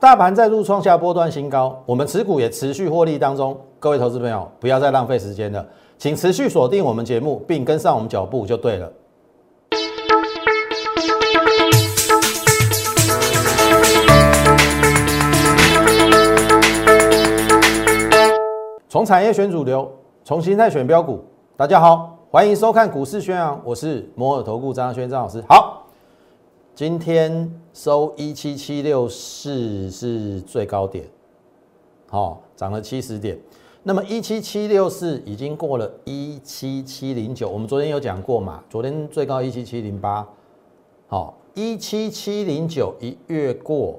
大盘再度创下波段新高，我们持股也持续获利当中。各位投资朋友，不要再浪费时间了，请持续锁定我们节目，并跟上我们脚步就对了。从产业选主流，从心态选标股。大家好，欢迎收看股市宣扬，我是摩尔投顾张轩张老师。好。今天收一七七六四是最高点，好，涨了七十点。那么一七七六四已经过了一七七零九，我们昨天有讲过嘛？昨天最高一七七零八，好，一七七零九一越过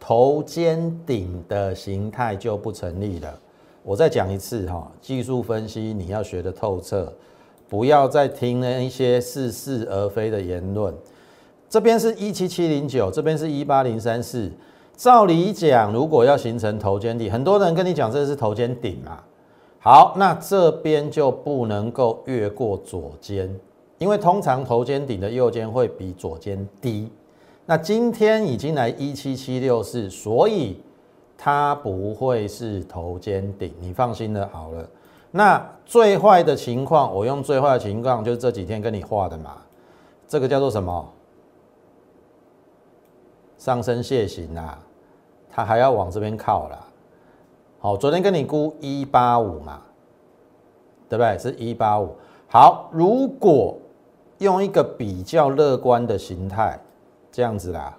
头肩顶的形态就不成立了。我再讲一次哈，技术分析你要学的透彻，不要再听那一些似是而非的言论。这边是一七七零九，这边是一八零三四。照理讲，如果要形成头肩底，很多人跟你讲这是头肩顶嘛。好，那这边就不能够越过左肩，因为通常头肩顶的右肩会比左肩低。那今天已经来一七七六四，所以它不会是头肩顶，你放心的好了。那最坏的情况，我用最坏的情况就是这几天跟你画的嘛，这个叫做什么？上升楔形啊，它还要往这边靠啦。好，昨天跟你估一八五嘛，对不对？是一八五。好，如果用一个比较乐观的形态，这样子啦，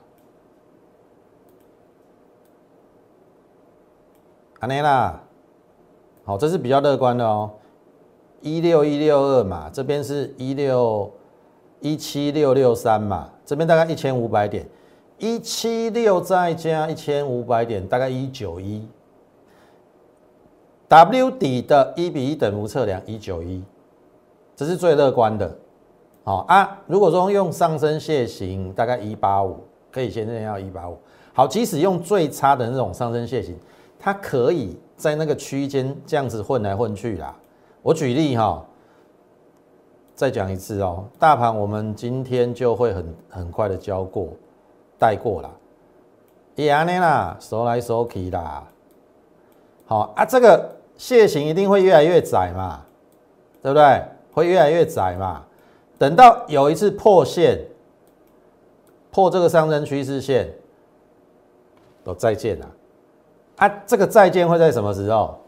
安内啦，好，这是比较乐观的哦。一六一六二嘛，这边是一六一七六六三嘛，这边大概一千五百点。一七六再加一千五百点，大概一九一。W 底的一比一等幅测量一九一，这是最乐观的。好啊，如果说用上升楔形，大概一八五，可以先要一八五。好，即使用最差的那种上升楔形，它可以在那个区间这样子混来混去啦。我举例哈，再讲一次哦，大盘我们今天就会很很快的交过。带过了，也安尼啦，收来收去啦。好啊，这个楔形一定会越来越窄嘛，对不对？会越来越窄嘛。等到有一次破线，破这个上升趋势线，都再见了。啊，这个再见会在什么时候？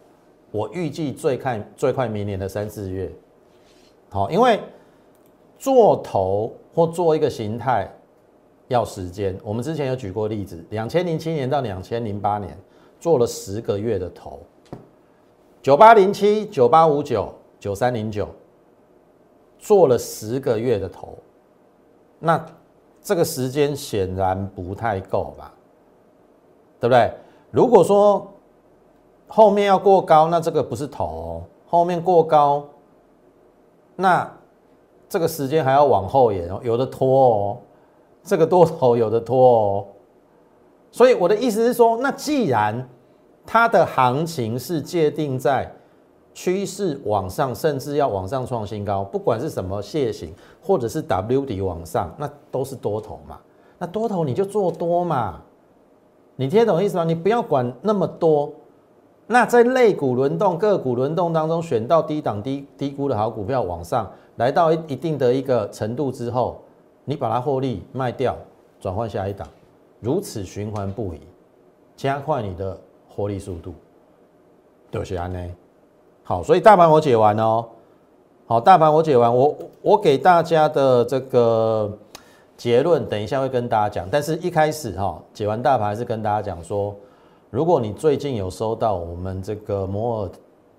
我预计最看最快明年的三四月。好，因为做头或做一个形态。要时间，我们之前有举过例子，两千零七年到两千零八年做了十个月的头，九八零七、九八五九、九三零九，做了十个月的头，那这个时间显然不太够吧？对不对？如果说后面要过高，那这个不是头哦，后面过高，那这个时间还要往后延哦，有的拖哦。这个多头有的拖哦，所以我的意思是说，那既然它的行情是界定在趋势往上，甚至要往上创新高，不管是什么楔形或者是 W 底往上，那都是多头嘛。那多头你就做多嘛，你听懂意思吗？你不要管那么多。那在类股轮动、个股轮动当中，选到低档低低估的好股票往上，来到一一定的一个程度之后。你把它获利卖掉，转换下一档，如此循环不已，加快你的获利速度，就是安呢。好，所以大盘我解完哦。好，大盘我解完，我我给大家的这个结论，等一下会跟大家讲。但是一开始哈，解完大盘还是跟大家讲说，如果你最近有收到我们这个摩尔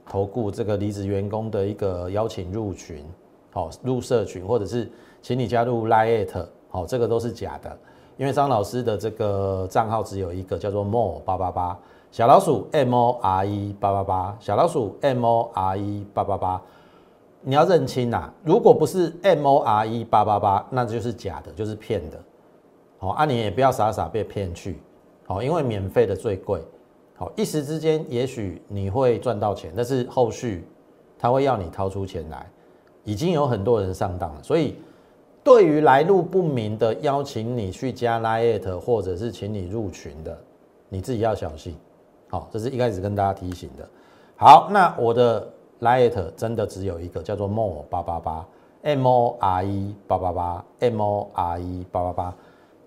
投顾这个离职员工的一个邀请入群，好入社群，或者是。请你加入 Lite，好，这个都是假的，因为张老师的这个账号只有一个，叫做 More 八八八小老鼠 M O R E 八八八小老鼠 M O R E 八八八，你要认清呐，如果不是 M O R E 八八八，那就是假的，就是骗的，好，啊你也不要傻傻被骗去，好，因为免费的最贵，好，一时之间也许你会赚到钱，但是后续他会要你掏出钱来，已经有很多人上当了，所以。对于来路不明的邀请你去加 Line 或者是请你入群的，你自己要小心。好，这是一开始跟大家提醒的。好，那我的 light 真的只有一个，叫做 more 八八八，m o r e 八八八，m o r e 八八八。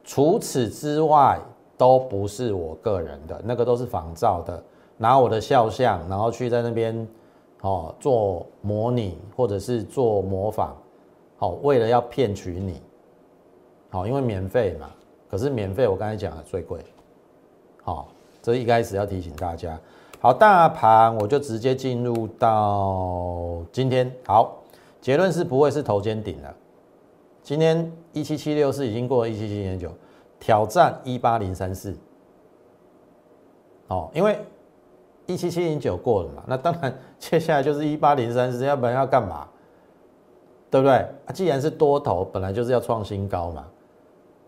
除此之外，都不是我个人的，那个都是仿造的，拿我的肖像，然后去在那边哦做模拟或者是做模仿，好，为了要骗取你，好，因为免费嘛。可是免费，我刚才讲的最贵，好，这一开始要提醒大家。好，大盘我就直接进入到今天。好，结论是不会是头肩顶了。今天一七七六是已经过了一七七点九，挑战一八零三四。哦，因为一七七零九过了嘛，那当然接下来就是一八零三四，要不然要干嘛？对不对？啊，既然是多头，本来就是要创新高嘛。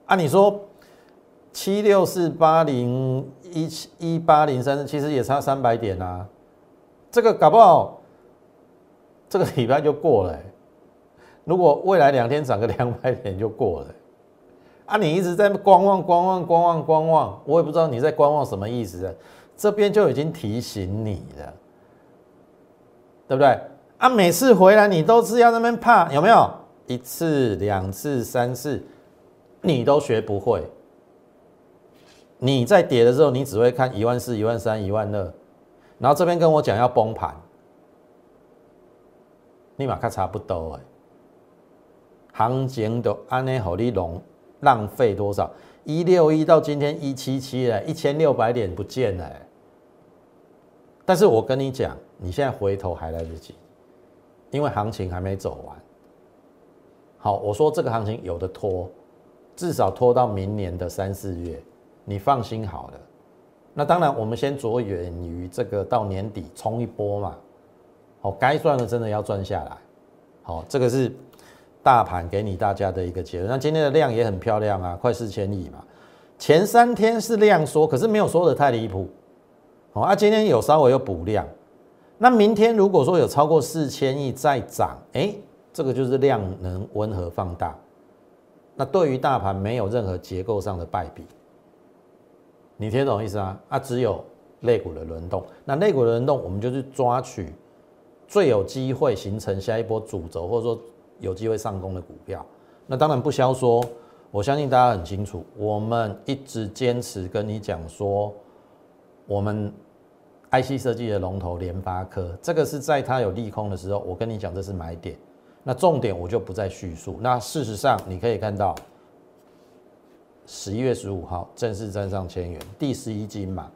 啊，你说。七六四八零一七一八零三，其实也差三百点啊。这个搞不好这个礼拜就过了。如果未来两天涨个 两百点就过了。啊，你一直在观望观望观望观望，我也不知道你在观望什么意思。这边就已经提醒你了，对不对？啊，每次回来你都是要那边怕，有没有？一次两次三次，你都学不会。你在跌的时候，你只会看一万四、一万三、一万二，然后这边跟我讲要崩盘，立马看差不多哎，行情都安内好利龙浪费多少？一六一到今天一七七了，一千六百点不见了。但是我跟你讲，你现在回头还来得及，因为行情还没走完。好，我说这个行情有的拖，至少拖到明年的三四月。你放心好了，那当然，我们先着眼于这个到年底冲一波嘛。好，该赚的真的要赚下来。好，这个是大盘给你大家的一个结论。那今天的量也很漂亮啊，快四千亿嘛。前三天是量缩，可是没有缩的太离谱。好，啊，今天有稍微有补量。那明天如果说有超过四千亿再涨，哎，这个就是量能温和放大。那对于大盘没有任何结构上的败笔。你听懂意思啊？啊，只有类股的轮动。那类股的轮动，我们就去抓取最有机会形成下一波主轴，或者说有机会上攻的股票。那当然不消说，我相信大家很清楚，我们一直坚持跟你讲说，我们 IC 设计的龙头联发科，这个是在它有利空的时候，我跟你讲这是买点。那重点我就不再叙述。那事实上你可以看到。十一月十五号正式站上千元，第十一金嘛。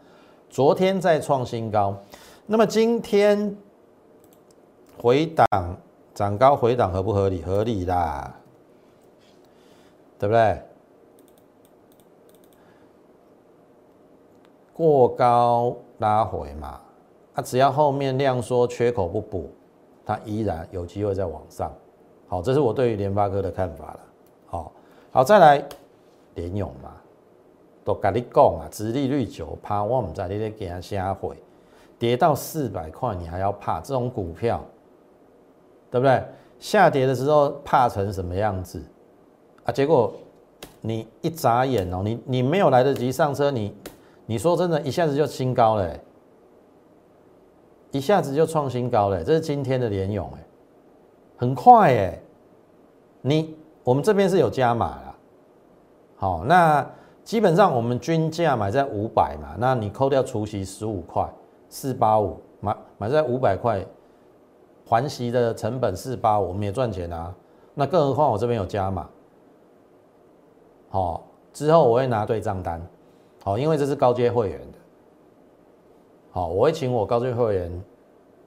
昨天再创新高，那么今天回档涨高回档合不合理？合理啦，对不对？过高拉回嘛，它只要后面量缩缺口不补，它依然有机会再往上。好，这是我对于联发科的看法了。好，好再来。联勇嘛，都跟你讲啊，殖利率九趴，我唔知你咧惊啥会跌到四百块，你还要怕这种股票，对不对？下跌的时候怕成什么样子啊？结果你一眨眼哦，你你没有来得及上车，你你说真的，一下子就新高了，一下子就创新高了，这是今天的联勇哎，很快哎，你我们这边是有加码。好，那基本上我们均价买在五百嘛，那你扣掉除息十五块，四八五买买在五百块，还息的成本四八五，我们也赚钱啊。那更何况我这边有加码，好，之后我会拿对账单，好，因为这是高阶会员的，好，我会请我高阶会员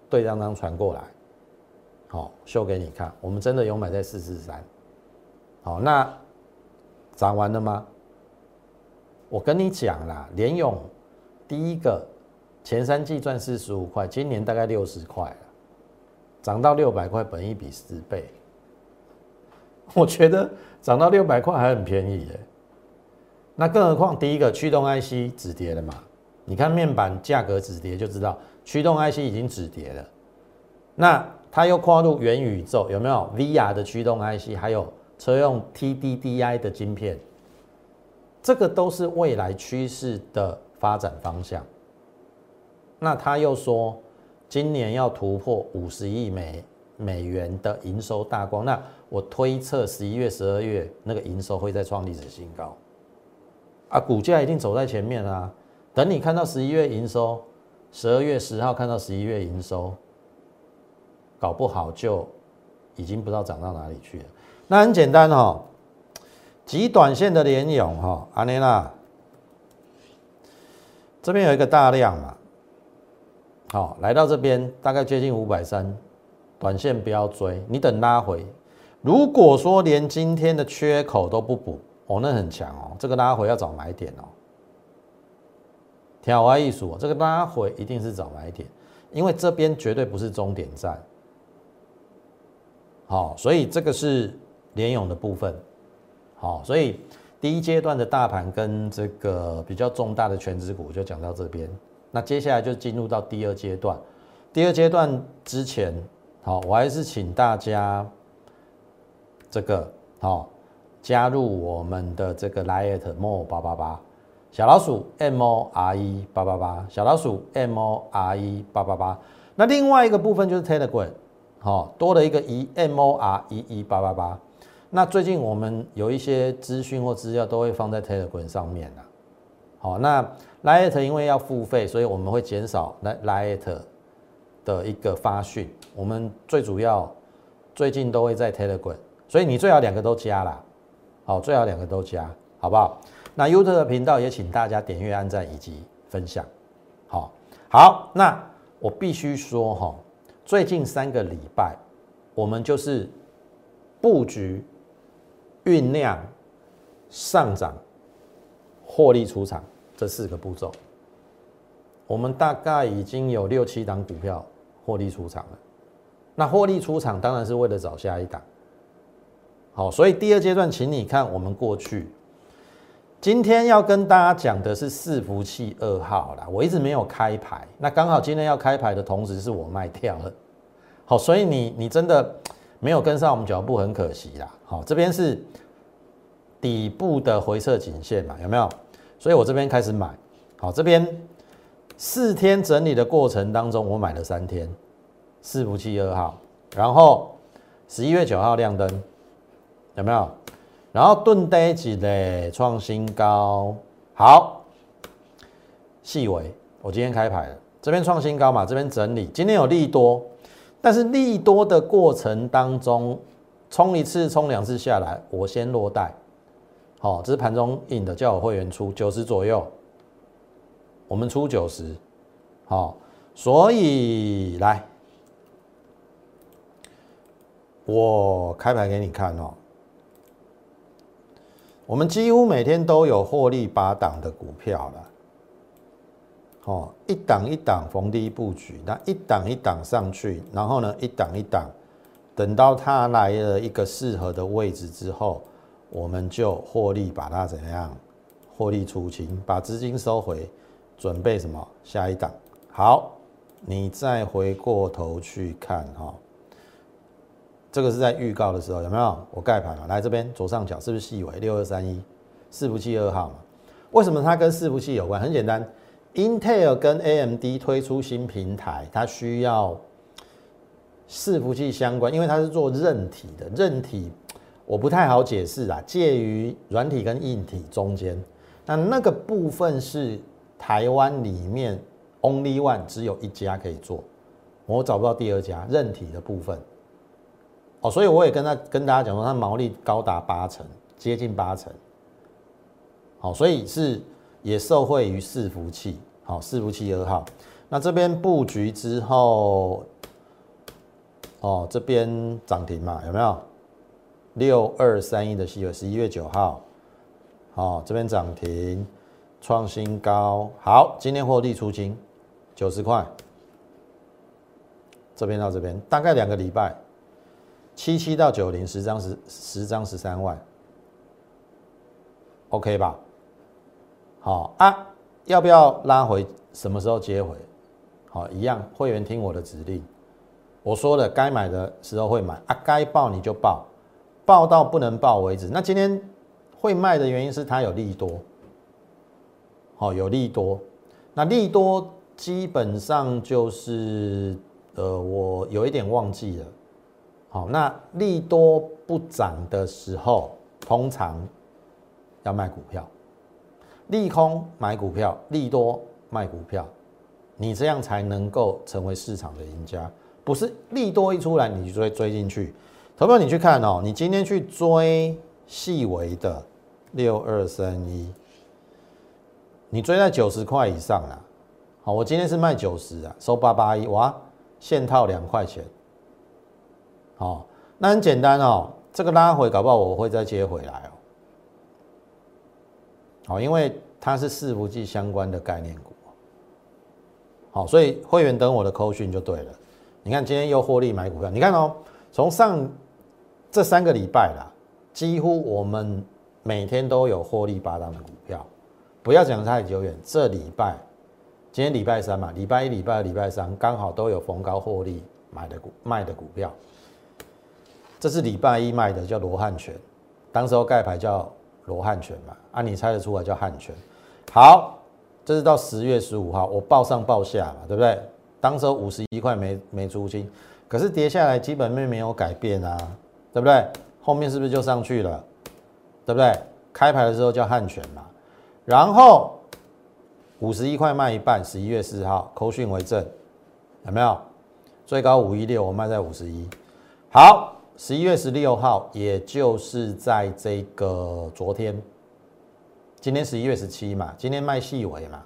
对账单传过来，好，秀给你看，我们真的有买在四四三，好，那。涨完了吗？我跟你讲啦，联勇第一个前三季赚四十五块，今年大概六十块了，涨到六百块，本一比十倍。我觉得涨到六百块还很便宜耶。那更何况第一个驱动 IC 止跌了嘛？你看面板价格止跌就知道，驱动 IC 已经止跌了。那它又跨入元宇宙，有没有 VR 的驱动 IC？还有？车用 TDDI 的晶片，这个都是未来趋势的发展方向。那他又说，今年要突破五十亿美美元的营收大关。那我推测十一月、十二月那个营收会再创历史新高，啊，股价一定走在前面啊。等你看到十一月营收，十二月十号看到十一月营收，搞不好就已经不知道涨到哪里去了。那很简单哈，极短线的联勇哈，阿尼娜这边有一个大量嘛。好，来到这边大概接近五百三，短线不要追，你等拉回。如果说连今天的缺口都不补，哦，那很强哦，这个拉回要找买点哦。挑花艺术，这个拉回一定是找买点，因为这边绝对不是终点站。好，所以这个是联勇的部分。好，所以第一阶段的大盘跟这个比较重大的全职股就讲到这边。那接下来就进入到第二阶段，第二阶段之前，好，我还是请大家这个好加入我们的这个 Lite More 八八八小老鼠 M O R E 八八八小老鼠 M O R E 八八八。那另外一个部分就是 Telegram，好，多了一个 E M O R E E 八八八。那最近我们有一些资讯或资料都会放在 Telegram 上面了。好，那 Lite 因为要付费，所以我们会减少 Lite 的一个发讯。我们最主要最近都会在 Telegram，所以你最好两个都加啦。好，最好两个都加，好不好？那 YouTube 的频道也请大家点阅、按赞以及分享。好，好，那我必须说哈，最近三个礼拜我们就是布局、酝酿、上涨、获利出场。这四个步骤，我们大概已经有六七档股票获利出场了。那获利出场当然是为了找下一档。好，所以第二阶段，请你看我们过去。今天要跟大家讲的是伺服器二号啦，我一直没有开牌，那刚好今天要开牌的同时是我卖掉了。好，所以你你真的没有跟上我们脚步，很可惜啦。好，这边是底部的回撤颈线嘛，有没有？所以我这边开始买，好，这边四天整理的过程当中，我买了三天，四福七二号，然后十一月九号亮灯，有没有？然后盾呆几嘞创新高，好，细微，我今天开牌了，这边创新高嘛，这边整理，今天有利多，但是利多的过程当中，冲一次冲两次下来，我先落袋。好，这是盘中印的，叫我会员出九十左右，我们出九十，好，所以来，我开牌给你看哦。我们几乎每天都有获利八档的股票了，好，一档一档逢低布局，那一档一档上去，然后呢，一档一档，等到它来了一个适合的位置之后。我们就获利，把它怎样？获利出清，把资金收回，准备什么？下一档。好，你再回过头去看哈，这个是在预告的时候有没有？我盖牌了，来这边左上角是不是细尾六二三一四服器二号嘛？为什么它跟四服器有关？很简单，Intel 跟 AMD 推出新平台，它需要四服器相关，因为它是做韧体的，韧体。我不太好解释啊，介于软体跟硬体中间，那那个部分是台湾里面 only one 只有一家可以做，我找不到第二家韧体的部分。哦，所以我也跟他跟大家讲说，它毛利高达八成，接近八成。好，所以是也受惠于伺服器，好伺服器二号。那这边布局之后，哦，这边涨停嘛，有没有？六二三一的西尾，十一月九号，好，这边涨停创新高，好，今天获利出清九十块，这边到这边大概两个礼拜，七七到九零十张十十张十三万，OK 吧？好啊，要不要拉回？什么时候接回？好，一样，会员听我的指令，我说了，该买的时候会买啊，该报你就报。报到不能报为止。那今天会卖的原因是它有利多，好有利多，那利多基本上就是呃，我有一点忘记了。好，那利多不涨的时候，通常要卖股票，利空买股票，利多卖股票，你这样才能够成为市场的赢家。不是利多一出来你就追追进去，投票你去看哦，你今天去追细微的六二三一，你追在九十块以上啊。好，我今天是卖九十啊，收八八一，哇，现套两块钱。哦，那很简单哦，这个拉回搞不好我会再接回来哦。好，因为它是四不记相关的概念股。好，所以会员等我的扣讯就对了。你看今天又获利买股票，你看哦，从上这三个礼拜啦，几乎我们每天都有获利八档的股票。不要讲太久远，这礼拜今天礼拜三嘛，礼拜一、礼拜二、礼拜三刚好都有逢高获利买的股卖的股票。这是礼拜一卖的，叫罗汉拳，当时候盖牌叫罗汉拳嘛，啊，你猜得出来叫汉拳。好，这是到十月十五号，我报上报下嘛，对不对？当时候五十一块没没出清，可是跌下来基本面没有改变啊，对不对？后面是不是就上去了？对不对？开牌的时候叫汉拳嘛，然后五十一块卖一半，十一月四号扣讯为证，有没有？最高五一六，我卖在五十一，好。十一月十六号，也就是在这个昨天，今天十一月十七嘛，今天卖细尾嘛，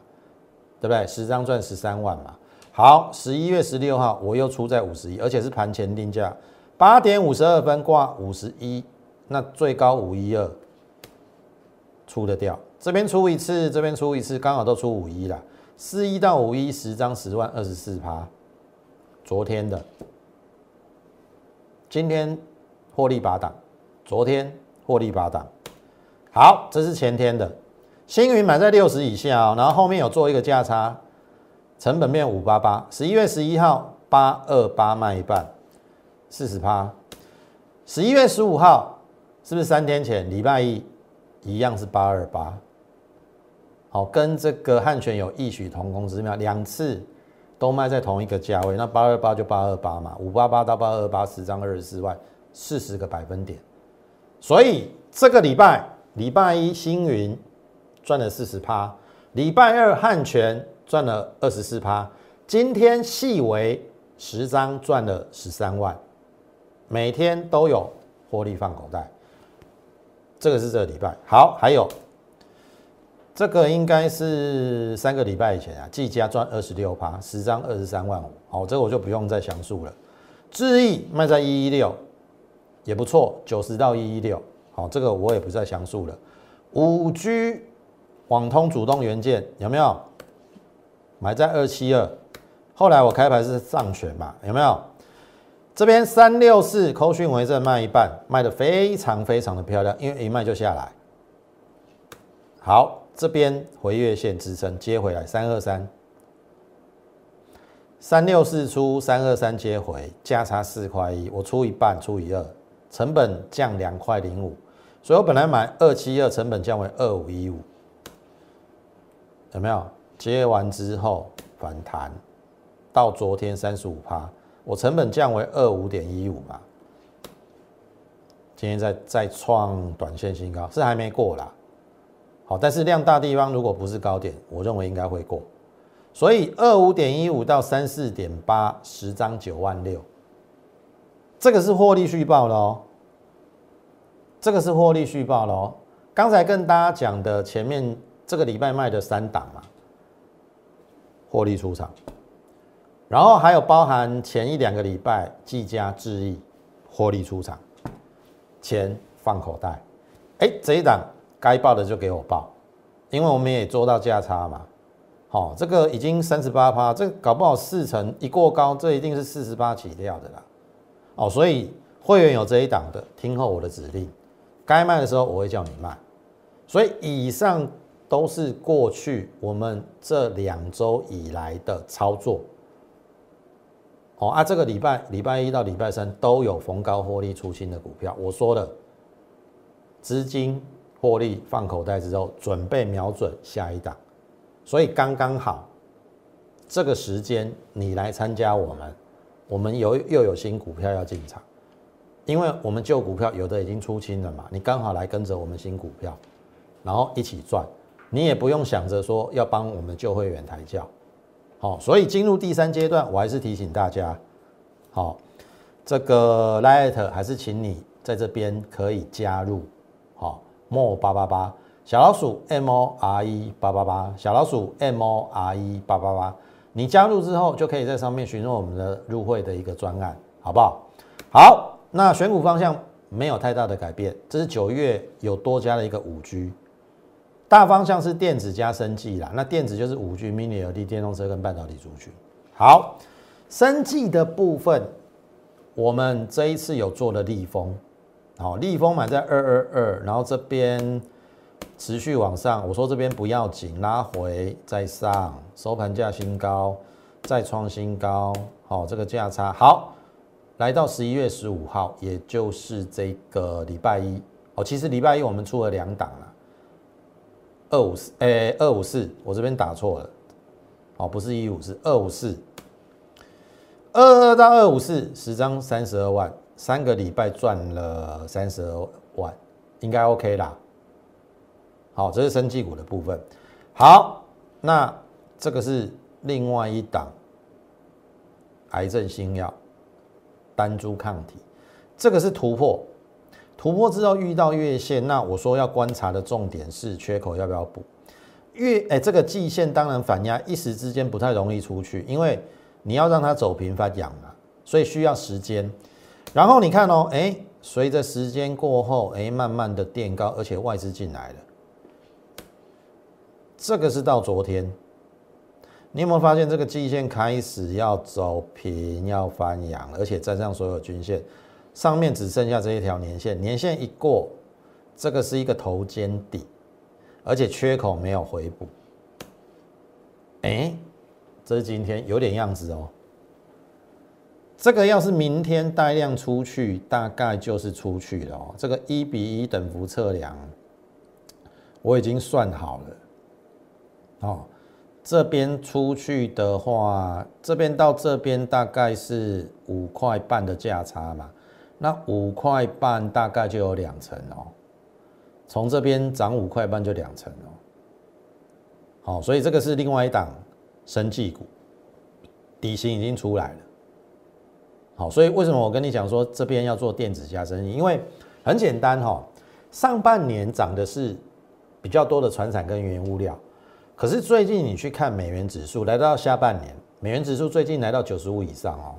对不对？十张赚十三万嘛。好，十一月十六号我又出在五十一，而且是盘前定价，八点五十二分挂五十一，那最高五一二，出得掉。这边出一次，这边出一次，刚好都出五一了。四一到五一十张十万二十四趴，昨天的。今天获利八档，昨天获利八档，好，这是前天的星云买在六十以下哦，然后后面有做一个价差，成本面五八八，十一月十一号八二八卖一半，四十趴，十一月十五号是不是三天前礼拜一一样是八二八？好，跟这个汉泉有异曲同工之妙，两次。都卖在同一个价位，那八二八就八二八嘛，五八八到八二八，十张二十四万，四十个百分点。所以这个礼拜礼拜一星云赚了四十趴，礼拜二汉泉赚了二十四趴，今天细微十张赚了十三万，每天都有获利放口袋。这个是这个礼拜好，还有。这个应该是三个礼拜以前啊，季佳赚二十六趴，十张二十三万五。好，这个我就不用再详述了。智毅卖在一一六，也不错，九十到一一六。好，这个我也不再详述了。五 G 网通主动元件有没有买在二七二？后来我开牌是上选嘛，有没有？这边三六四扣讯为证卖一半，卖的非常非常的漂亮，因为一卖就下来。好。这边回月线支撑接回来三二三，三六四出三二三接回价差四块一，我出一半除以二，成本降两块零五，所以我本来买二七二，成本降为二五一五，有没有？接完之后反弹到昨天三十五趴，我成本降为二五点一五嘛，今天再再创短线新高，是还没过啦。好，但是量大地方如果不是高点，我认为应该会过。所以二五点一五到三四点八，十张九万六，这个是获利续报喽。这个是获利续报喽。刚才跟大家讲的前面这个礼拜卖的三档嘛，获利出场，然后还有包含前一两个礼拜技嘉智毅获利出场，钱放口袋。哎，这一档。该报的就给我报，因为我们也做到价差嘛。好，这个已经三十八趴，这搞不好四成一过高，这一定是四十八起跳的啦。哦，所以会员有这一档的，听候我的指令，该卖的时候我会叫你卖。所以以上都是过去我们这两周以来的操作。哦啊，这个礼拜礼拜一到礼拜三都有逢高获利出清的股票，我说了，资金。获利放口袋之后，准备瞄准下一档，所以刚刚好这个时间你来参加我们，我们有又有新股票要进场，因为我们旧股票有的已经出清了嘛，你刚好来跟着我们新股票，然后一起赚，你也不用想着说要帮我们旧会员抬轿，好，所以进入第三阶段，我还是提醒大家，好，这个 Light 还是请你在这边可以加入，mo 八八八。小老鼠 M O R E 八八八，小老鼠 M O R E 八八八，你加入之后就可以在上面询问我们的入会的一个专案，好不好？好，那选股方向没有太大的改变，这是九月有多加了一个五 G，大方向是电子加生技啦，那电子就是五 G Mini LED 电动车跟半导体族群。好，生技的部分，我们这一次有做了立丰，好，立丰买在二二二，然后这边。持续往上，我说这边不要紧，拉回再上，收盘价新高，再创新高，好，这个价差。好，来到十一月十五号，也就是这个礼拜一，哦，其实礼拜一我们出了两档了，二五四，哎，二五四，我这边打错了，哦，不是一五四，二五四，二二到二五四，十张三十二万，三个礼拜赚了三十二万，应该 OK 啦。好，这是生技股的部分。好，那这个是另外一档癌症新药单株抗体，这个是突破，突破之后遇到月线，那我说要观察的重点是缺口要不要补。月哎，这个季线当然反压，一时之间不太容易出去，因为你要让它走平发阳嘛，所以需要时间。然后你看哦，哎，随着时间过后，哎，慢慢的垫高，而且外资进来了。这个是到昨天，你有没有发现这个季线开始要走平，要翻阳，而且站上所有均线，上面只剩下这一条年线，年线一过，这个是一个头肩底，而且缺口没有回补。哎，这是今天有点样子哦。这个要是明天带量出去，大概就是出去了哦。这个一比一等幅测量，我已经算好了。哦，这边出去的话，这边到这边大概是五块半的价差嘛，那五块半大概就有两成哦，从这边涨五块半就两成哦，好，所以这个是另外一档生技股，底薪已经出来了，好，所以为什么我跟你讲说这边要做电子加生意？因为很简单哈，上半年涨的是比较多的船产跟原物料。可是最近你去看美元指数，来到下半年，美元指数最近来到九十五以上哦。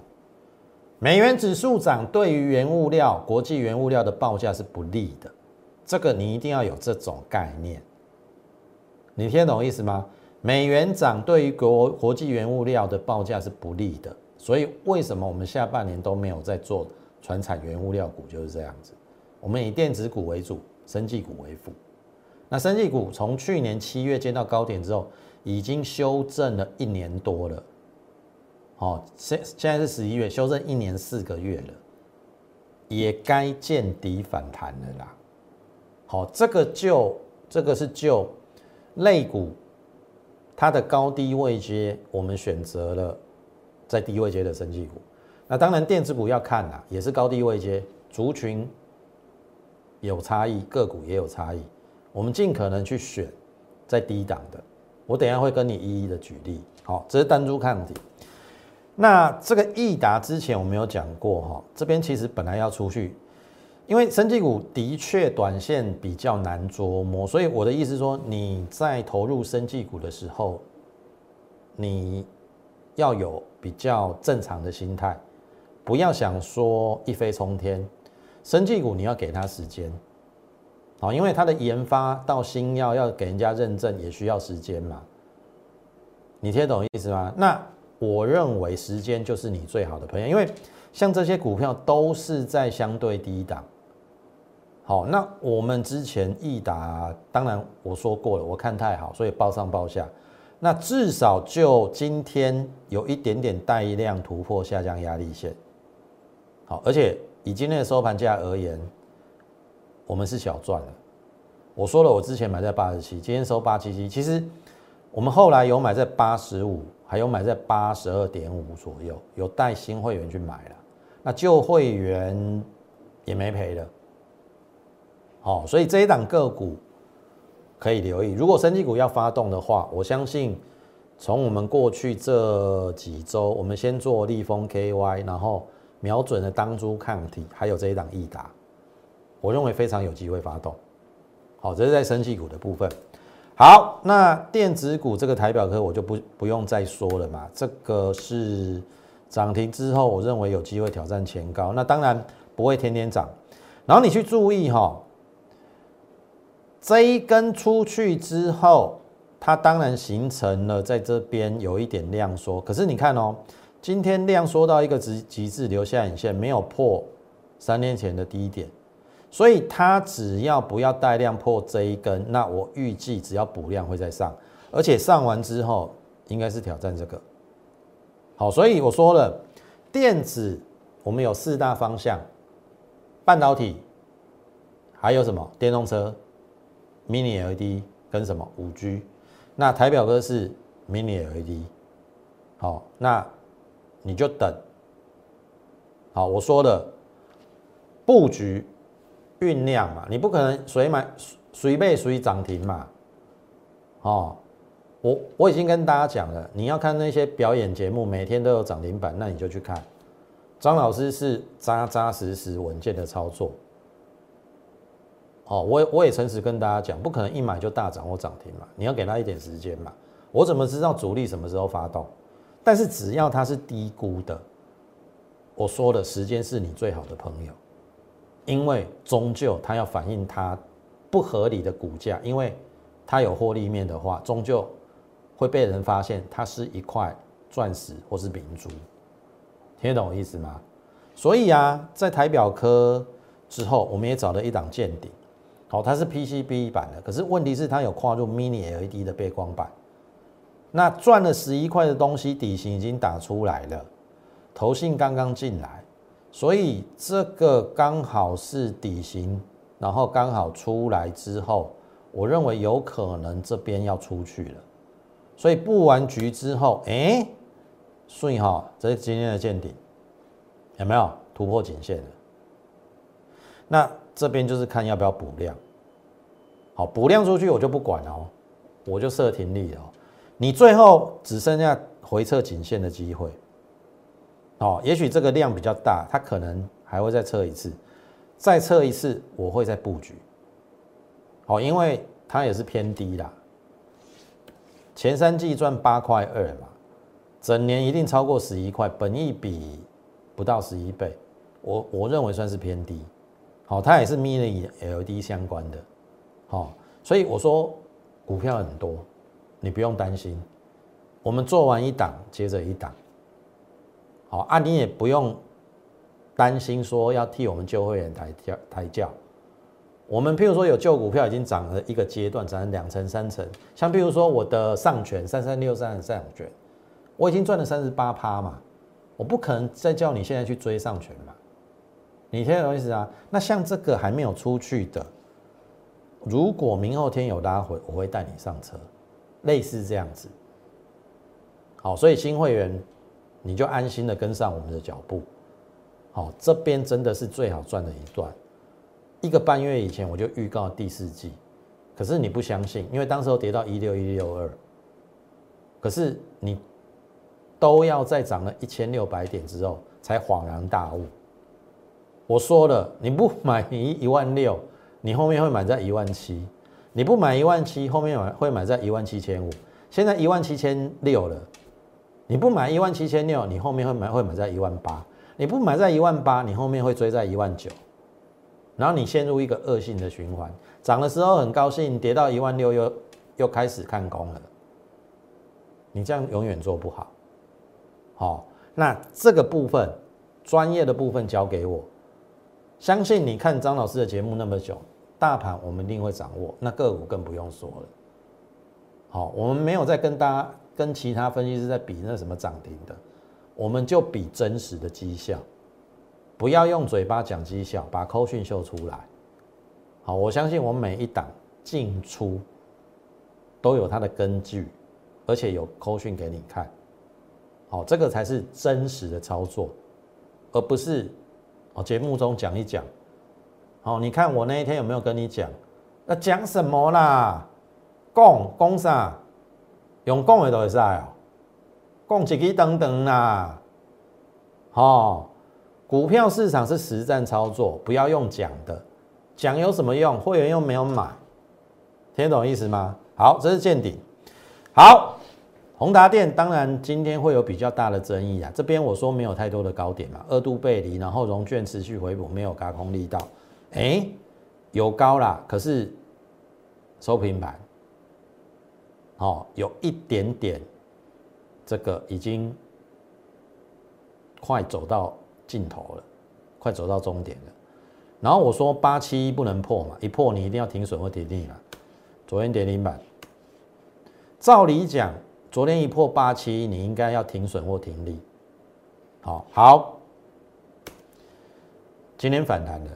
美元指数涨对于原物料、国际原物料的报价是不利的，这个你一定要有这种概念。你听懂意思吗？美元涨对于国国际原物料的报价是不利的，所以为什么我们下半年都没有在做船产原物料股就是这样子？我们以电子股为主，生技股为辅。那生技股从去年七月见到高点之后，已经修正了一年多了，好，现现在是十一月，修正一年四个月了，也该见底反弹了啦。好，这个就这个是就类股它的高低位阶，我们选择了在低位阶的生技股。那当然电子股要看啦，也是高低位阶，族群有差异，个股也有差异。我们尽可能去选在低档的，我等下会跟你一一的举例。好，这是单株抗体。那这个益达之前我们有讲过哈，这边其实本来要出去，因为生技股的确短线比较难琢磨，所以我的意思说，你在投入生技股的时候，你要有比较正常的心态，不要想说一飞冲天。生技股你要给它时间。好，因为它的研发到新药要给人家认证也需要时间嘛，你听懂意思吗？那我认为时间就是你最好的朋友，因为像这些股票都是在相对低档。好，那我们之前易达，当然我说过了，我看太好，所以报上报下。那至少就今天有一点点带量突破下降压力线。好，而且以今天的收盘价而言。我们是小赚了，我说了，我之前买在八十七，今天收八七七。其实我们后来有买在八十五，还有买在八十二点五左右，有带新会员去买了，那旧会员也没赔的。好，所以这一档个股可以留意。如果升级股要发动的话，我相信从我们过去这几周，我们先做立丰 KY，然后瞄准了当株抗体，还有这一档易达，我认为非常有机会发动。好，这是在升级股的部分。好，那电子股这个台表科我就不不用再说了嘛。这个是涨停之后，我认为有机会挑战前高。那当然不会天天涨，然后你去注意哈。这一根出去之后，它当然形成了在这边有一点量缩。可是你看哦，今天量缩到一个极极致留下影线，没有破三年前的低点，所以它只要不要带量破这一根，那我预计只要补量会再上，而且上完之后应该是挑战这个。好，所以我说了，电子我们有四大方向，半导体，还有什么电动车。Mini LED 跟什么五 G，那台表哥是 mini LED，好，那你就等，好，我说的布局酝酿嘛，你不可能随买随备随涨停嘛，哦，我我已经跟大家讲了，你要看那些表演节目，每天都有涨停板，那你就去看，张老师是扎扎实实稳健的操作。哦，我我也诚实跟大家讲，不可能一买就大涨或涨停嘛，你要给他一点时间嘛。我怎么知道主力什么时候发动？但是只要它是低估的，我说的时间是你最好的朋友，因为终究它要反映它不合理的股价，因为它有获利面的话，终究会被人发现它是一块钻石或是明珠，听得懂我意思吗？所以啊，在台表科之后，我们也找了一档见顶。好，它是 PCB 版的，可是问题是它有跨入 Mini LED 的背光板。那赚了十一块的东西，底型已经打出来了，头信刚刚进来，所以这个刚好是底型，然后刚好出来之后，我认为有可能这边要出去了。所以布完局之后，哎，顺哈，这是今天的见顶，有没有突破颈线了？那。这边就是看要不要补量，好补量出去我就不管哦，我就设停利哦。你最后只剩下回撤颈线的机会，哦，也许这个量比较大，它可能还会再测一次，再测一次我会再布局，好，因为它也是偏低啦，前三季赚八块二嘛，整年一定超过十一块，本益比不到十一倍，我我认为算是偏低。好，它也是 Mini LED 相关的，好，所以我说股票很多，你不用担心，我们做完一档接着一档，好啊，你也不用担心说要替我们旧会员抬轿抬轿，我们譬如说有旧股票已经涨了一个阶段，涨了两成三成，像譬如说我的上权三三六三的上权，我已经赚了三十八趴嘛，我不可能再叫你现在去追上权嘛。你听懂意思啊？那像这个还没有出去的，如果明后天有拉回，我会带你上车，类似这样子。好，所以新会员你就安心的跟上我们的脚步。好，这边真的是最好赚的一段。一个半月以前我就预告第四季，可是你不相信，因为当时候跌到一六一六二，可是你都要在涨了一千六百点之后，才恍然大悟。我说了，你不买一一万六，你后面会买在一万七；你不买一万七，后面买会买在一万七千五。现在一万七千六了，你不买一万七千六，你后面会买会买在一万八；你不买在一万八，你后面会追在一万九。然后你陷入一个恶性的循环，涨的时候很高兴，跌到一万六又又开始看空了。你这样永远做不好。好，那这个部分专业的部分交给我。相信你看张老师的节目那么久，大盘我们一定会掌握，那个股更不用说了。好，我们没有在跟大家跟其他分析师在比那什么涨停的，我们就比真实的绩效，不要用嘴巴讲绩效，把扣讯秀出来。好，我相信我每一档进出都有它的根据，而且有扣讯给你看。好，这个才是真实的操作，而不是哦节目中讲一讲。好，你看我那一天有没有跟你讲？要讲什么啦？讲讲啥？用讲的都会使哦。讲一支等等啦。好，股票市场是实战操作，不要用讲的。讲有什么用？会员又没有买，听懂意思吗？好，这是见底。好，宏达电当然今天会有比较大的争议啊。这边我说没有太多的高点嘛，二度背离，然后融券持续回补，没有高空力道。哎，有高啦，可是收平盘。哦，有一点点，这个已经快走到尽头了，快走到终点了。然后我说八七不能破嘛，一破你一定要停损或停利嘛。昨天跌停板，照理讲，昨天一破八七，你应该要停损或停利。好，好，今天反弹了。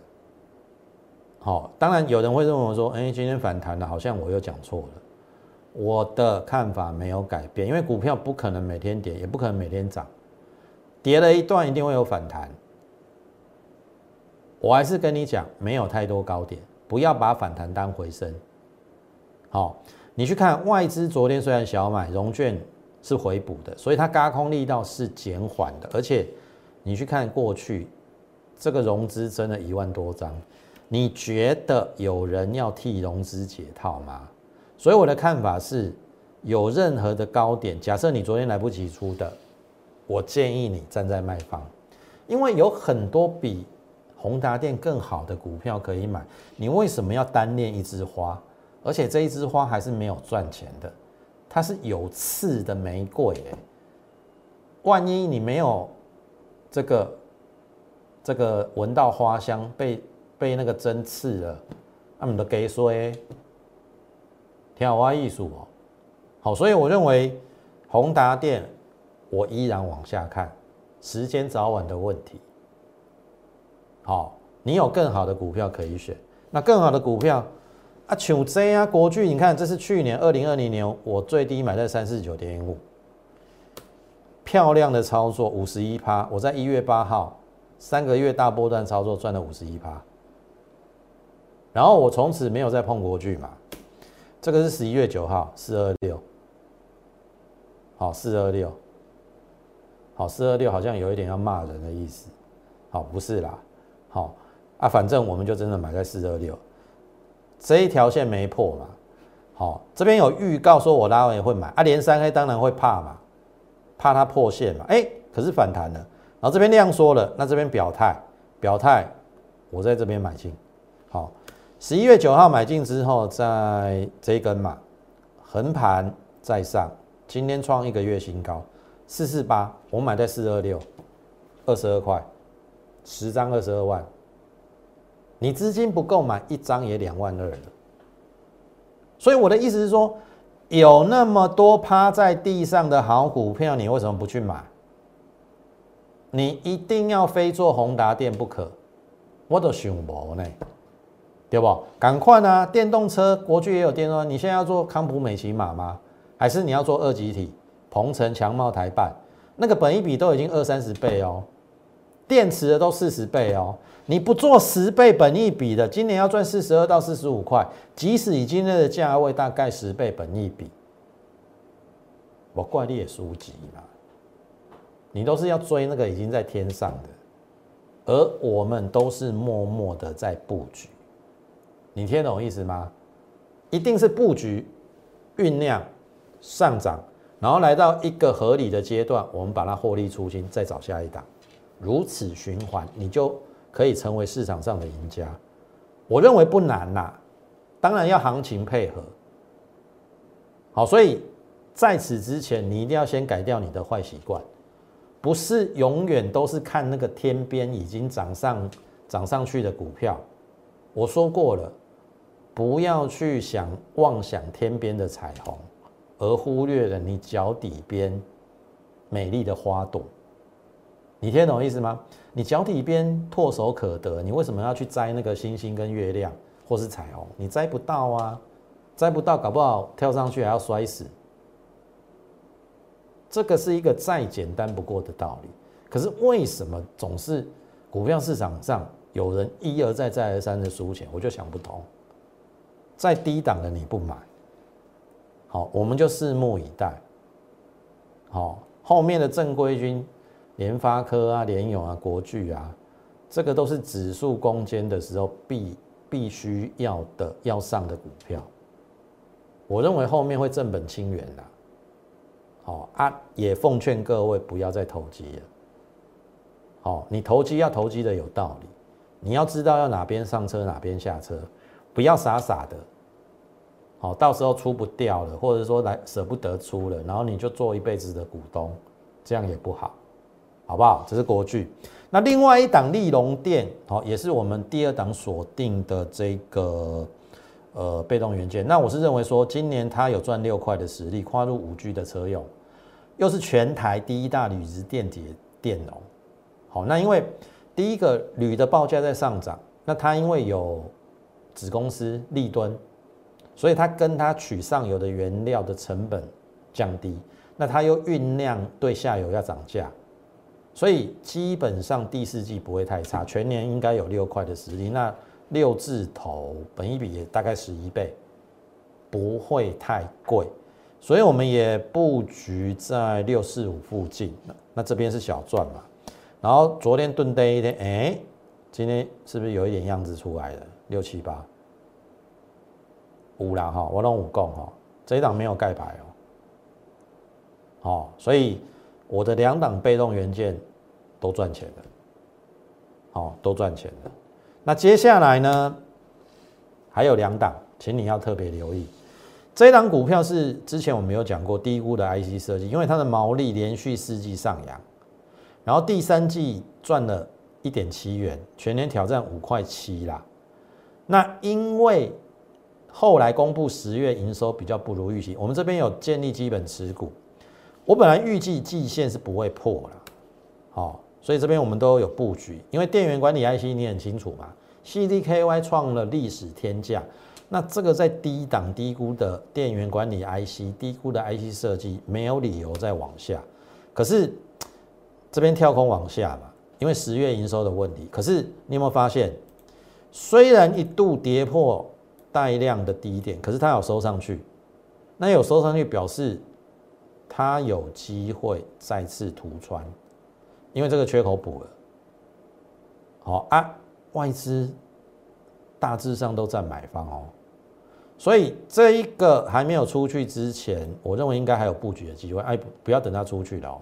好，当然有人会认为说，哎，今天反弹了，好像我又讲错了。我的看法没有改变，因为股票不可能每天跌，也不可能每天涨，跌了一段一定会有反弹。我还是跟你讲，没有太多高点，不要把反弹当回升。好，你去看外资昨天虽然小买，融券是回补的，所以它嘎空力道是减缓的，而且你去看过去这个融资真的一万多张。你觉得有人要替融资解套吗？所以我的看法是，有任何的高点，假设你昨天来不及出的，我建议你站在卖方，因为有很多比宏达电更好的股票可以买。你为什么要单恋一枝花？而且这一枝花还是没有赚钱的，它是有刺的玫瑰耶。万一你没有这个这个闻到花香被。被那个针刺了，他们都给说，跳蛙艺术哦，好，所以我认为宏达电，我依然往下看，时间早晚的问题。好，你有更好的股票可以选，那更好的股票啊，像这啊，国巨，你看这是去年二零二零年我最低买在三四九点五，漂亮的操作五十一趴，我在一月八号三个月大波段操作赚了五十一趴。然后我从此没有再碰国巨嘛，这个是十一月九号四二六，好四二六，好四二六好像有一点要骂人的意思，好不是啦，好啊反正我们就真的买在四二六，这一条线没破嘛，好这边有预告说我拉完也会买啊连三黑当然会怕嘛，怕它破线嘛，哎可是反弹了，然后这边量缩了，那这边表态表态，我在这边买进，好。十一月九号买进之后，在这一根嘛，横盘再上，今天创一个月新高，四四八，我买在四二六，二十二块，十张二十二万，你资金不够买一张也两万二了，所以我的意思是说，有那么多趴在地上的好股票，你为什么不去买？你一定要非做宏达电不可，我都想无呢。对不？赶快呢！电动车国巨也有电动，你现在要做康普美骑马吗？还是你要做二级体？鹏程强茂台办那个本一比都已经二三十倍哦，电池的都四十倍哦。你不做十倍本一比的，今年要赚四十二到四十五块，即使以今天的价位大概十倍本一比，我怪你也输急嘛。你都是要追那个已经在天上的，而我们都是默默的在布局。你听懂意思吗？一定是布局、酝酿、上涨，然后来到一个合理的阶段，我们把它获利出清，再找下一档，如此循环，你就可以成为市场上的赢家。我认为不难呐，当然要行情配合。好，所以在此之前，你一定要先改掉你的坏习惯，不是永远都是看那个天边已经涨上涨上去的股票。我说过了。不要去想妄想天边的彩虹，而忽略了你脚底边美丽的花朵。你听懂意思吗？你脚底边唾手可得，你为什么要去摘那个星星跟月亮或是彩虹？你摘不到啊，摘不到，搞不好跳上去还要摔死。这个是一个再简单不过的道理。可是为什么总是股票市场上有人一而再再而三的输钱？我就想不通。在低档的你不买，好，我们就拭目以待。好，后面的正规军，联发科啊、联勇啊、国巨啊，这个都是指数攻坚的时候必必须要的要上的股票。我认为后面会正本清源的。好啊，也奉劝各位不要再投机了。好，你投机要投机的有道理，你要知道要哪边上车哪边下车，不要傻傻的。好，到时候出不掉了，或者说来舍不得出了，然后你就做一辈子的股东，这样也不好，好不好？这是国巨。那另外一档利隆电，好，也是我们第二档锁定的这个呃被动元件。那我是认为说，今年它有赚六块的实力，跨入五 G 的车用，又是全台第一大铝质电解电容。好，那因为第一个铝的报价在上涨，那它因为有子公司利敦。所以它跟它取上游的原料的成本降低，那它又酝酿对下游要涨价，所以基本上第四季不会太差，全年应该有六块的实力。那六字头，本一比也大概十一倍，不会太贵。所以我们也布局在六四五附近，那这边是小赚嘛。然后昨天蹲跌一天，哎，今天是不是有一点样子出来了？六七八。五啦哈，我弄五共哈，这一档没有盖牌哦，好，所以我的两档被动元件都赚钱了，好，都赚钱了。那接下来呢，还有两档，请你要特别留意。这一档股票是之前我们有讲过低估的 IC 设计，因为它的毛利连续四季上扬，然后第三季赚了一点七元，全年挑战五块七啦。那因为后来公布十月营收比较不如预期，我们这边有建立基本持股。我本来预计季线是不会破了，好，所以这边我们都有布局。因为电源管理 IC 你很清楚嘛，CDKY 创了历史天价，那这个在低档低估的电源管理 IC，低估的 IC 设计没有理由再往下。可是这边跳空往下嘛，因为十月营收的问题。可是你有没有发现，虽然一度跌破。带量的低点，可是它有收上去，那有收上去表示它有机会再次突穿，因为这个缺口补了。好啊，外资大致上都在买方哦，所以这一个还没有出去之前，我认为应该还有布局的机会。哎，不要等它出去了哦，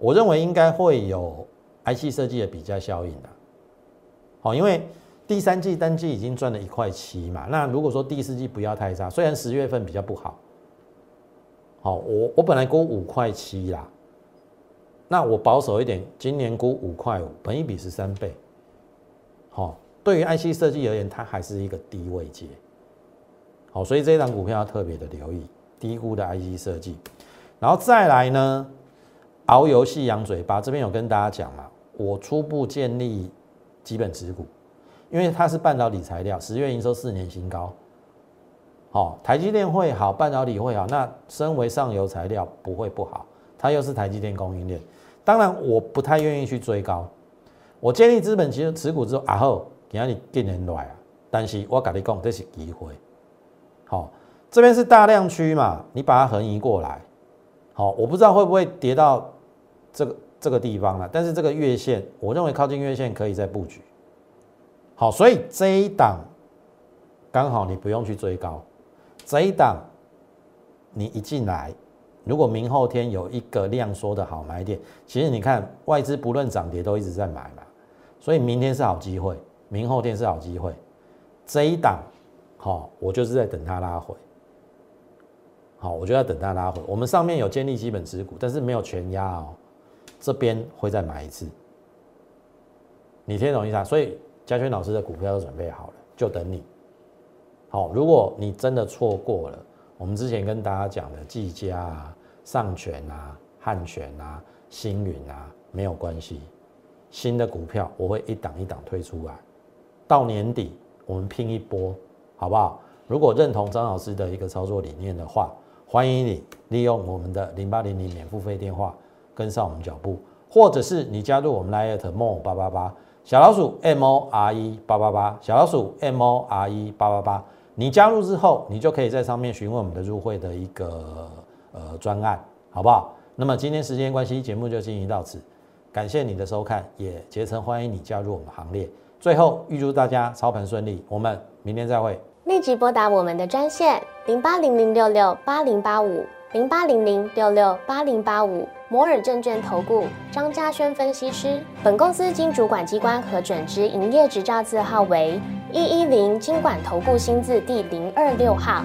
我认为应该会有 IC 设计的比较效应的。好，因为。第三季单季已经赚了一块七嘛，那如果说第四季不要太差，虽然十月份比较不好，好，我我本来估五块七啦，那我保守一点，今年估五块五，本一比十三倍，好，对于 IC 设计而言，它还是一个低位阶，好，所以这一档股票要特别的留意低估的 IC 设计，然后再来呢，熬游戏养嘴巴，这边有跟大家讲嘛，我初步建立基本持股。因为它是半导体材料，十月营收四年新高，好，台积电会好，半导体会好，那身为上游材料不会不好，它又是台积电供应链，当然我不太愿意去追高，我建立资本其实持股之后，然后给你今年来啊，但是我跟你讲这是机会，好，这边是大量区嘛，你把它横移过来，好，我不知道会不会跌到这个这个地方了，但是这个月线，我认为靠近月线可以再布局。好，所以这一档刚好你不用去追高，这一档你一进来，如果明后天有一个量缩的好买点，其实你看外资不论涨跌都一直在买嘛，所以明天是好机会，明后天是好机会，这一档好，我就是在等它拉回，好，我就要等它拉回。我们上面有建立基本持股，但是没有全压哦，这边会再买一次，你听懂意思啊？所以。嘉轩老师的股票都准备好了，就等你。好，如果你真的错过了我们之前跟大家讲的技嘉啊、上权啊、汉权啊、星云啊，没有关系。新的股票我会一档一档推出来，到年底我们拼一波，好不好？如果认同张老师的一个操作理念的话，欢迎你利用我们的零八零零免付费电话跟上我们脚步，或者是你加入我们 Line more 八八八小老鼠 M O R E 八八八小老鼠 M O R E 八八八，你加入之后，你就可以在上面询问我们的入会的一个呃专案，好不好？那么今天时间关系，节目就进行到此，感谢你的收看，也竭诚欢迎你加入我们行列。最后预祝大家操盘顺利，我们明天再会。立即拨打我们的专线零八零零六六八零八五零八零零六六八零八五摩尔证券投顾张嘉轩分析师。本公司经主管机关核准之营业执照字号为一一零金管投顾新字第零二六号。